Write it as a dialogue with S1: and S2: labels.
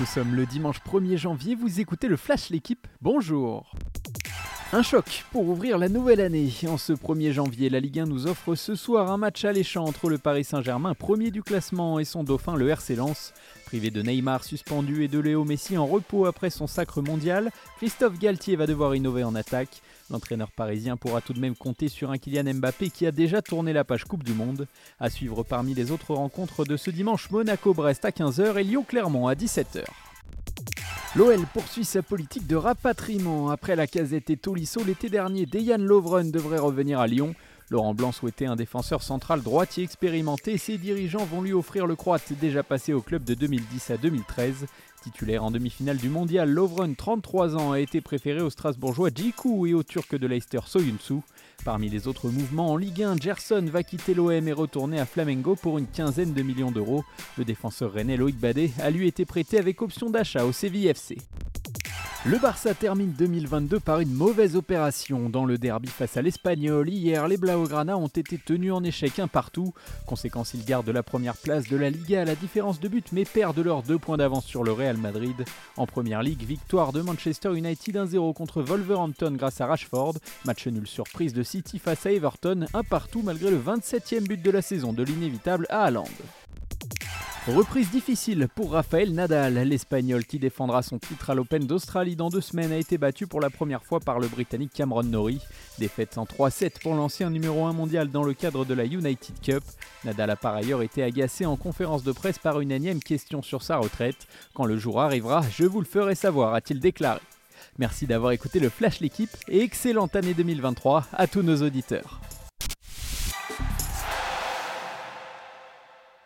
S1: Nous sommes le dimanche 1er janvier, vous écoutez le Flash l'équipe, bonjour un choc pour ouvrir la nouvelle année. En ce 1er janvier, la Ligue 1 nous offre ce soir un match alléchant entre le Paris Saint-Germain, premier du classement, et son dauphin, le RC Lens. Privé de Neymar suspendu et de Léo Messi en repos après son sacre mondial, Christophe Galtier va devoir innover en attaque. L'entraîneur parisien pourra tout de même compter sur un Kylian Mbappé qui a déjà tourné la page Coupe du Monde. À suivre parmi les autres rencontres de ce dimanche, Monaco-Brest à 15h et Lyon-Clermont à 17h. L'OL poursuit sa politique de rapatriement. Après la casette et Tolisso l'été dernier, Dejan Lovren devrait revenir à Lyon. Laurent Blanc souhaitait un défenseur central droitier expérimenté. Ses dirigeants vont lui offrir le Croate déjà passé au club de 2010 à 2013. Titulaire en demi-finale du mondial, Lovren, 33 ans, a été préféré au Strasbourgeois Djikou et au Turc de Leicester Soyuncu. Parmi les autres mouvements en Ligue 1, Gerson va quitter l'OM et retourner à Flamengo pour une quinzaine de millions d'euros. Le défenseur rennais Loïc Badet a lui été prêté avec option d'achat au Séville FC. Le Barça termine 2022 par une mauvaise opération. Dans le derby face à l'Espagnol, hier, les Blaugrana ont été tenus en échec un partout. Conséquence, ils gardent la première place de la Liga à la différence de but, mais perdent leurs deux points d'avance sur le Real Madrid. En première ligue, victoire de Manchester United 1-0 contre Wolverhampton grâce à Rashford. Match nul surprise de City face à Everton, un partout malgré le 27e but de la saison de l'inévitable à Haaland. Reprise difficile pour Rafael Nadal. L'Espagnol qui défendra son titre à l'Open d'Australie dans deux semaines a été battu pour la première fois par le Britannique Cameron Norrie. Défaite en 3-7 pour l'ancien numéro 1 mondial dans le cadre de la United Cup. Nadal a par ailleurs été agacé en conférence de presse par une énième question sur sa retraite. Quand le jour arrivera, je vous le ferai savoir, a-t-il déclaré. Merci d'avoir écouté le Flash l'équipe et excellente année 2023 à tous nos auditeurs.